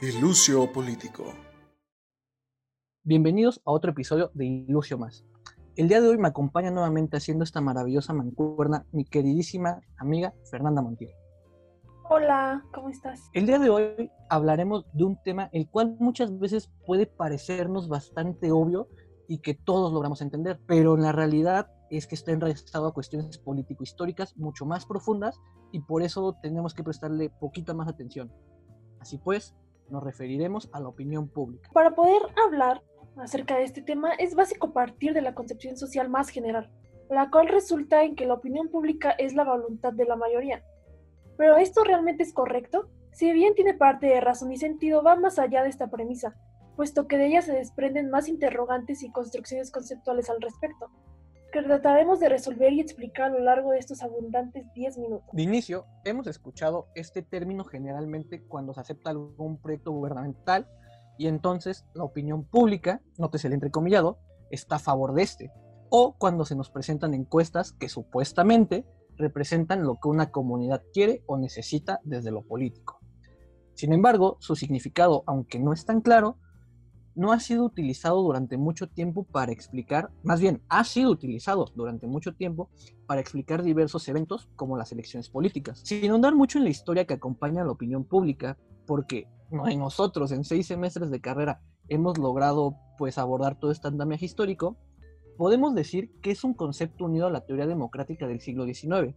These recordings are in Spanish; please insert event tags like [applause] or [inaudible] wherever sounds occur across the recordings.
Ilucio Político. Bienvenidos a otro episodio de Ilucio Más. El día de hoy me acompaña nuevamente haciendo esta maravillosa mancuerna mi queridísima amiga Fernanda Montiel. Hola, ¿cómo estás? El día de hoy hablaremos de un tema el cual muchas veces puede parecernos bastante obvio y que todos logramos entender, pero en la realidad es que está enraizado a cuestiones político-históricas mucho más profundas y por eso tenemos que prestarle poquita más atención. Así pues, nos referiremos a la opinión pública. Para poder hablar acerca de este tema es básico partir de la concepción social más general, la cual resulta en que la opinión pública es la voluntad de la mayoría. Pero ¿esto realmente es correcto? Si bien tiene parte de razón y sentido, va más allá de esta premisa, puesto que de ella se desprenden más interrogantes y construcciones conceptuales al respecto que trataremos de resolver y explicar a lo largo de estos abundantes 10 minutos. De inicio, hemos escuchado este término generalmente cuando se acepta algún proyecto gubernamental y entonces la opinión pública, nótese el entrecomillado, está a favor de este. O cuando se nos presentan encuestas que supuestamente representan lo que una comunidad quiere o necesita desde lo político. Sin embargo, su significado, aunque no es tan claro, no ha sido utilizado durante mucho tiempo para explicar, más bien ha sido utilizado durante mucho tiempo para explicar diversos eventos como las elecciones políticas, sin ahondar mucho en la historia que acompaña a la opinión pública, porque nosotros en seis semestres de carrera hemos logrado pues abordar todo este andamiaje histórico, podemos decir que es un concepto unido a la teoría democrática del siglo XIX.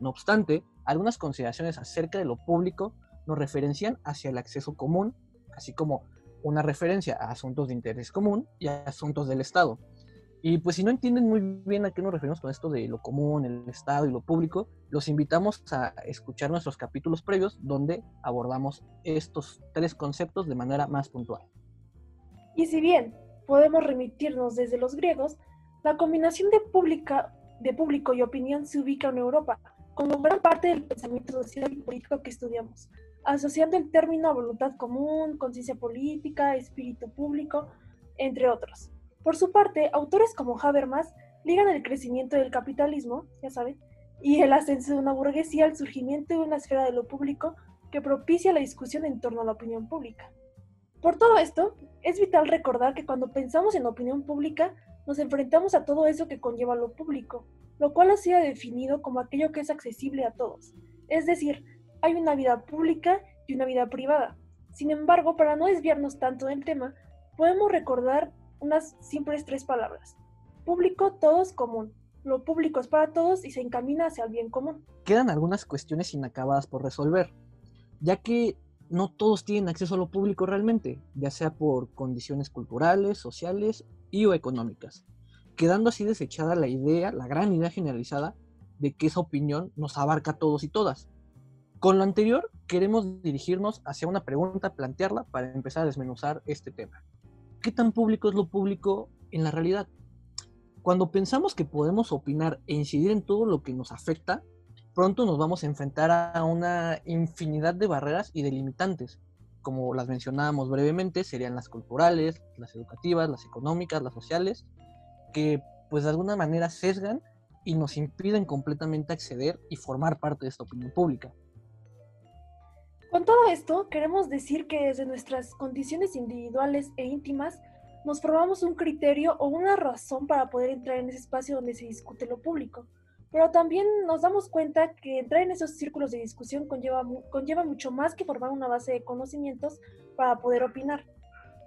No obstante, algunas consideraciones acerca de lo público nos referencian hacia el acceso común, así como una referencia a asuntos de interés común y a asuntos del Estado. Y pues si no entienden muy bien a qué nos referimos con esto de lo común, el Estado y lo público, los invitamos a escuchar nuestros capítulos previos donde abordamos estos tres conceptos de manera más puntual. Y si bien podemos remitirnos desde los griegos, la combinación de, pública, de público y opinión se ubica en Europa, como gran parte del pensamiento social y político que estudiamos, asociando el término a voluntad común, conciencia política, espíritu público, entre otros. Por su parte, autores como Habermas ligan el crecimiento del capitalismo, ya saben, y el ascenso de una burguesía al surgimiento de una esfera de lo público que propicia la discusión en torno a la opinión pública. Por todo esto, es vital recordar que cuando pensamos en opinión pública, nos enfrentamos a todo eso que conlleva lo público, lo cual ha sido definido como aquello que es accesible a todos, es decir, hay una vida pública y una vida privada. Sin embargo, para no desviarnos tanto del tema, podemos recordar unas simples tres palabras. Público, todos, común. Lo público es para todos y se encamina hacia el bien común. Quedan algunas cuestiones inacabadas por resolver, ya que no todos tienen acceso a lo público realmente, ya sea por condiciones culturales, sociales y o económicas, quedando así desechada la idea, la gran idea generalizada de que esa opinión nos abarca a todos y todas, con lo anterior, queremos dirigirnos hacia una pregunta, plantearla para empezar a desmenuzar este tema. ¿Qué tan público es lo público en la realidad? Cuando pensamos que podemos opinar e incidir en todo lo que nos afecta, pronto nos vamos a enfrentar a una infinidad de barreras y delimitantes. Como las mencionábamos brevemente, serían las culturales, las educativas, las económicas, las sociales, que pues de alguna manera sesgan y nos impiden completamente acceder y formar parte de esta opinión pública. Con todo esto, queremos decir que desde nuestras condiciones individuales e íntimas, nos formamos un criterio o una razón para poder entrar en ese espacio donde se discute lo público. Pero también nos damos cuenta que entrar en esos círculos de discusión conlleva, conlleva mucho más que formar una base de conocimientos para poder opinar.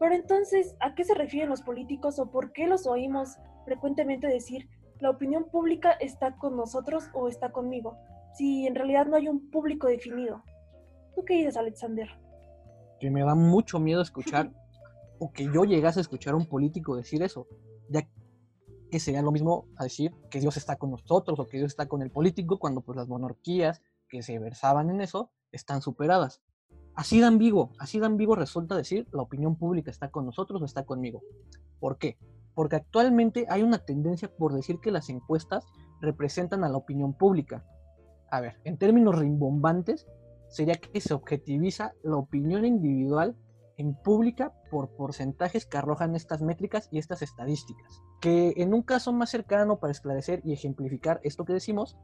Pero entonces, ¿a qué se refieren los políticos o por qué los oímos frecuentemente decir la opinión pública está con nosotros o está conmigo, si en realidad no hay un público definido? ¿Tú qué dices, Alexander? Que me da mucho miedo escuchar [laughs] o que yo llegase a escuchar a un político decir eso, ya que sería lo mismo a decir que Dios está con nosotros o que Dios está con el político cuando pues las monarquías que se versaban en eso están superadas. Así de ambiguo, así de ambiguo resulta decir la opinión pública está con nosotros o está conmigo. ¿Por qué? Porque actualmente hay una tendencia por decir que las encuestas representan a la opinión pública. A ver, en términos rimbombantes, sería que se objetiviza la opinión individual en pública por porcentajes que arrojan estas métricas y estas estadísticas. Que en un caso más cercano para esclarecer y ejemplificar esto que decimos,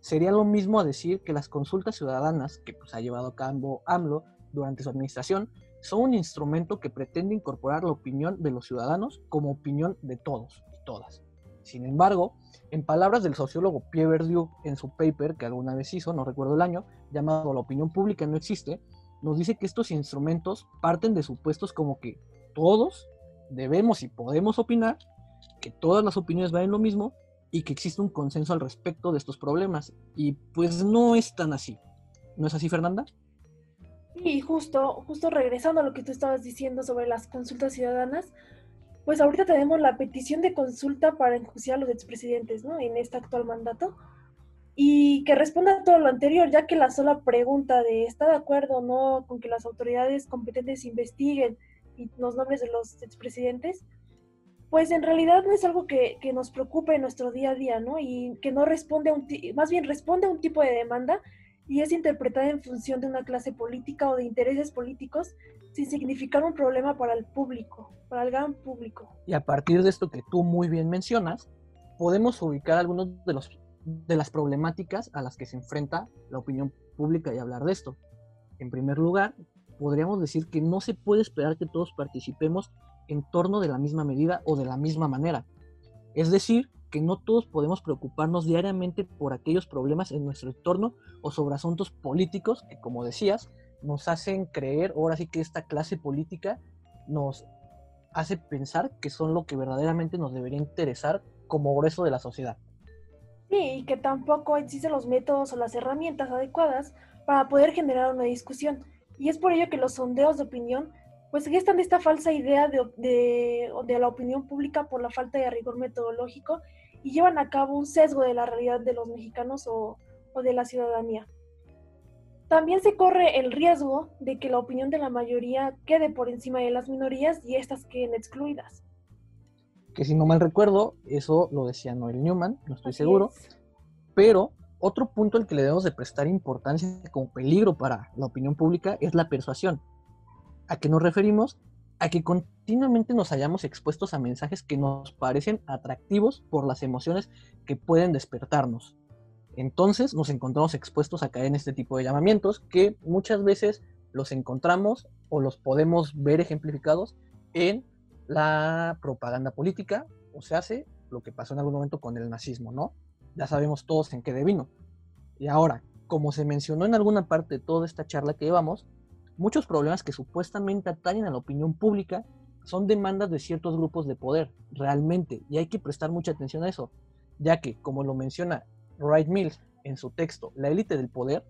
sería lo mismo decir que las consultas ciudadanas que pues, ha llevado a cabo AMLO durante su administración son un instrumento que pretende incorporar la opinión de los ciudadanos como opinión de todos y todas. Sin embargo, en palabras del sociólogo Pierre Verdieu en su paper que alguna vez hizo, no recuerdo el año, llamado La opinión pública no existe, nos dice que estos instrumentos parten de supuestos como que todos debemos y podemos opinar, que todas las opiniones valen lo mismo y que existe un consenso al respecto de estos problemas. Y pues no es tan así. ¿No es así, Fernanda? Y justo, justo regresando a lo que tú estabas diciendo sobre las consultas ciudadanas, pues ahorita tenemos la petición de consulta para enjuiciar a los expresidentes, ¿no? En este actual mandato. Y que responda a todo lo anterior, ya que la sola pregunta de ¿está de acuerdo o no con que las autoridades competentes investiguen y los nombres de los expresidentes? Pues en realidad no es algo que, que nos preocupe en nuestro día a día, ¿no? Y que no responde a un, más bien responde a un tipo de demanda y es interpretada en función de una clase política o de intereses políticos sin significar un problema para el público, para el gran público. Y a partir de esto que tú muy bien mencionas, podemos ubicar algunos de los de las problemáticas a las que se enfrenta la opinión pública y hablar de esto. En primer lugar, podríamos decir que no se puede esperar que todos participemos en torno de la misma medida o de la misma manera. Es decir, que no todos podemos preocuparnos diariamente por aquellos problemas en nuestro entorno o sobre asuntos políticos que, como decías, nos hacen creer, ahora sí que esta clase política nos hace pensar que son lo que verdaderamente nos debería interesar como grueso de la sociedad. Sí, y que tampoco existen los métodos o las herramientas adecuadas para poder generar una discusión. Y es por ello que los sondeos de opinión pues gestan esta falsa idea de, de, de, la opinión pública por la falta de rigor metodológico y llevan a cabo un sesgo de la realidad de los mexicanos o, o de la ciudadanía. También se corre el riesgo de que la opinión de la mayoría quede por encima de las minorías y éstas queden excluidas. Que si no mal recuerdo, eso lo decía Noel Newman, no estoy seguro. Pero otro punto al que le debemos de prestar importancia como peligro para la opinión pública es la persuasión. ¿A qué nos referimos? A que continuamente nos hayamos expuestos a mensajes que nos parecen atractivos por las emociones que pueden despertarnos. Entonces nos encontramos expuestos a caer en este tipo de llamamientos que muchas veces los encontramos o los podemos ver ejemplificados en la propaganda política, o se hace lo que pasó en algún momento con el nazismo, ¿no? Ya sabemos todos en qué devino. Y ahora, como se mencionó en alguna parte de toda esta charla que llevamos, muchos problemas que supuestamente atañen a la opinión pública son demandas de ciertos grupos de poder, realmente, y hay que prestar mucha atención a eso, ya que, como lo menciona Wright Mills en su texto La élite del poder,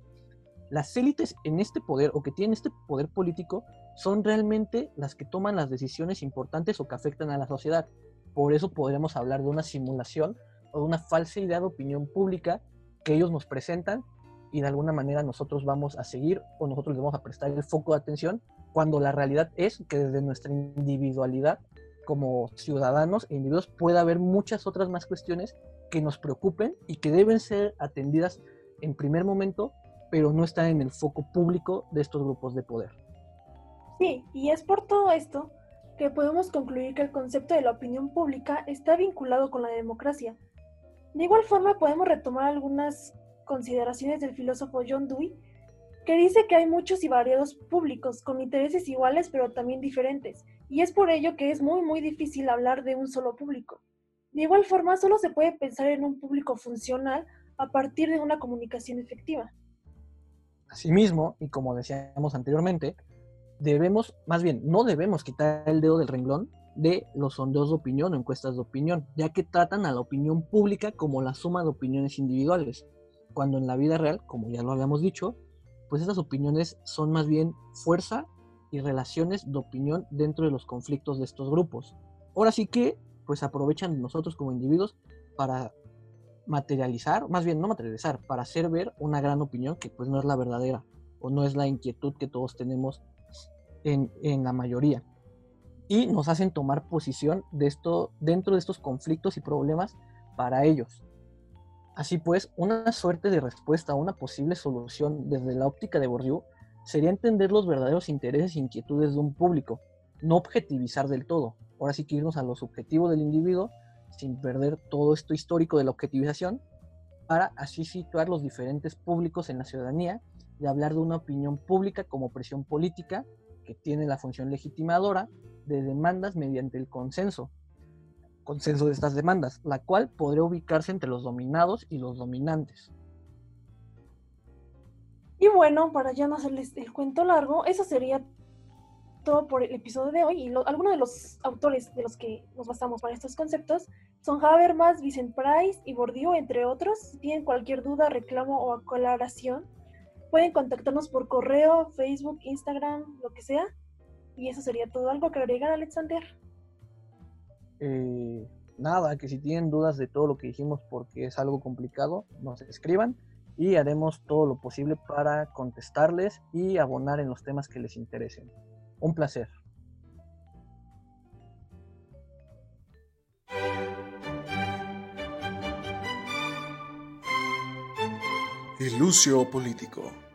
las élites en este poder o que tienen este poder político son realmente las que toman las decisiones importantes o que afectan a la sociedad. Por eso podríamos hablar de una simulación o de una falsa idea de opinión pública que ellos nos presentan y de alguna manera nosotros vamos a seguir o nosotros vamos a prestar el foco de atención cuando la realidad es que desde nuestra individualidad como ciudadanos e individuos puede haber muchas otras más cuestiones que nos preocupen y que deben ser atendidas en primer momento, pero no están en el foco público de estos grupos de poder. Sí, y es por todo esto que podemos concluir que el concepto de la opinión pública está vinculado con la democracia. De igual forma podemos retomar algunas consideraciones del filósofo John Dewey, que dice que hay muchos y variados públicos con intereses iguales pero también diferentes, y es por ello que es muy muy difícil hablar de un solo público. De igual forma, solo se puede pensar en un público funcional a partir de una comunicación efectiva. Asimismo, y como decíamos anteriormente, debemos, más bien, no debemos quitar el dedo del renglón de los sondeos de opinión o encuestas de opinión, ya que tratan a la opinión pública como la suma de opiniones individuales, cuando en la vida real, como ya lo habíamos dicho, pues estas opiniones son más bien fuerza y relaciones de opinión dentro de los conflictos de estos grupos. Ahora sí que pues aprovechan nosotros como individuos para materializar, más bien no materializar, para hacer ver una gran opinión que pues no es la verdadera o no es la inquietud que todos tenemos en, en la mayoría. Y nos hacen tomar posición de esto, dentro de estos conflictos y problemas para ellos. Así pues, una suerte de respuesta a una posible solución desde la óptica de Bourdieu sería entender los verdaderos intereses e inquietudes de un público, no objetivizar del todo, ahora sí que irnos a lo subjetivo del individuo sin perder todo esto histórico de la objetivización para así situar los diferentes públicos en la ciudadanía y hablar de una opinión pública como presión política que tiene la función legitimadora de demandas mediante el consenso, consenso de estas demandas, la cual podría ubicarse entre los dominados y los dominantes. Y bueno, para ya no hacerles el cuento largo, eso sería todo por el episodio de hoy. Y algunos de los autores de los que nos basamos para estos conceptos son Habermas, Vincent Price y Bourdieu, entre otros. Si tienen cualquier duda, reclamo o aclaración, pueden contactarnos por correo, Facebook, Instagram, lo que sea. Y eso sería todo. ¿Algo que agregar, Alexander? Eh, nada, que si tienen dudas de todo lo que dijimos porque es algo complicado, nos escriban y haremos todo lo posible para contestarles y abonar en los temas que les interesen. Un placer. Ilucio Político.